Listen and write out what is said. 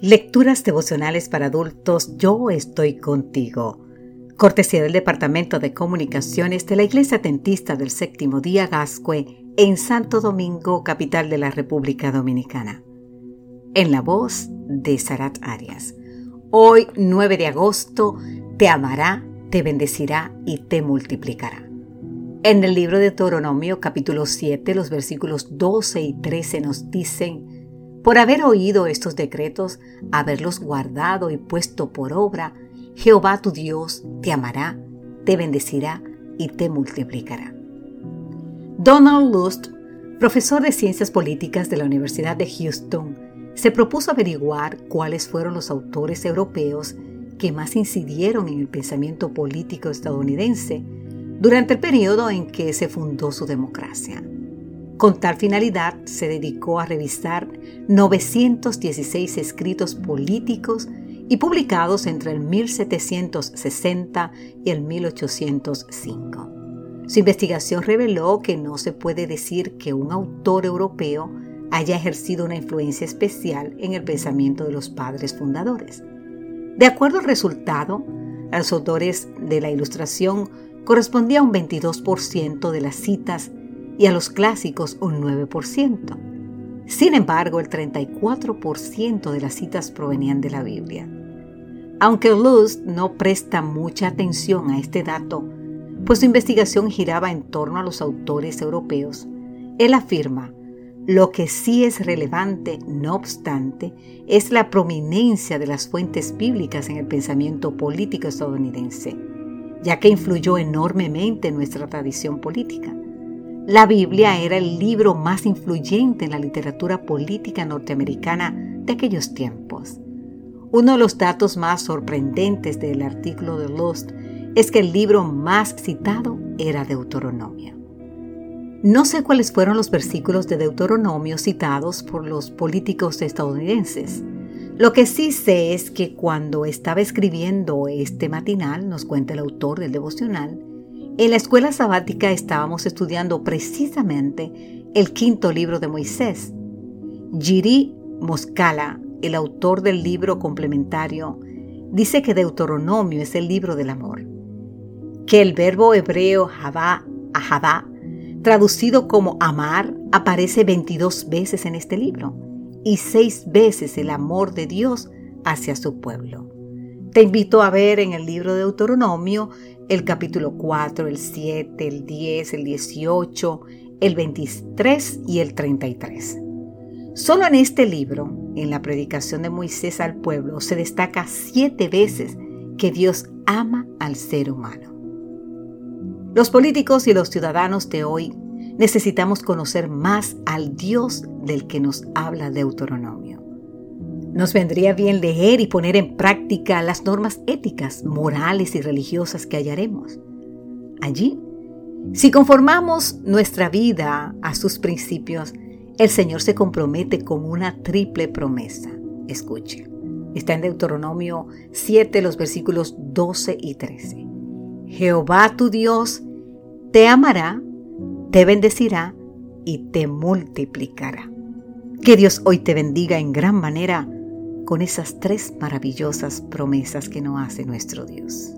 Lecturas devocionales para adultos, yo estoy contigo. Cortesía del Departamento de Comunicaciones de la Iglesia Tentista del Séptimo Día Gascue en Santo Domingo, capital de la República Dominicana. En la voz de Sarat Arias. Hoy, 9 de agosto, te amará, te bendecirá y te multiplicará. En el libro de Deuteronomio capítulo 7, los versículos 12 y 13 nos dicen, por haber oído estos decretos, haberlos guardado y puesto por obra, Jehová tu Dios te amará, te bendecirá y te multiplicará. Donald Lust, profesor de Ciencias Políticas de la Universidad de Houston, se propuso averiguar cuáles fueron los autores europeos que más incidieron en el pensamiento político estadounidense durante el periodo en que se fundó su democracia. Con tal finalidad se dedicó a revisar 916 escritos políticos y publicados entre el 1760 y el 1805. Su investigación reveló que no se puede decir que un autor europeo haya ejercido una influencia especial en el pensamiento de los padres fundadores. De acuerdo al resultado, a los autores de la Ilustración correspondía un 22% de las citas y a los clásicos un 9%. Sin embargo, el 34% de las citas provenían de la Biblia. Aunque Luz no presta mucha atención a este dato, pues su investigación giraba en torno a los autores europeos, él afirma, lo que sí es relevante, no obstante, es la prominencia de las fuentes bíblicas en el pensamiento político estadounidense, ya que influyó enormemente en nuestra tradición política. La Biblia era el libro más influyente en la literatura política norteamericana de aquellos tiempos. Uno de los datos más sorprendentes del artículo de Lust es que el libro más citado era Deuteronomio. No sé cuáles fueron los versículos de Deuteronomio citados por los políticos estadounidenses. Lo que sí sé es que cuando estaba escribiendo este matinal, nos cuenta el autor del devocional, en la escuela sabática estábamos estudiando precisamente el quinto libro de Moisés. Giri Moscala, el autor del libro complementario, dice que Deuteronomio es el libro del amor, que el verbo hebreo a ahadá, traducido como amar, aparece 22 veces en este libro y seis veces el amor de Dios hacia su pueblo. Te invito a ver en el libro de Deuteronomio el capítulo 4, el 7, el 10, el 18, el 23 y el 33. Solo en este libro, en la predicación de Moisés al pueblo, se destaca siete veces que Dios ama al ser humano. Los políticos y los ciudadanos de hoy necesitamos conocer más al Dios del que nos habla Deuteronomio. Nos vendría bien leer y poner en práctica las normas éticas, morales y religiosas que hallaremos. Allí, si conformamos nuestra vida a sus principios, el Señor se compromete con una triple promesa. Escuche, está en Deuteronomio 7, los versículos 12 y 13. Jehová tu Dios te amará, te bendecirá y te multiplicará. Que Dios hoy te bendiga en gran manera con esas tres maravillosas promesas que nos hace nuestro Dios.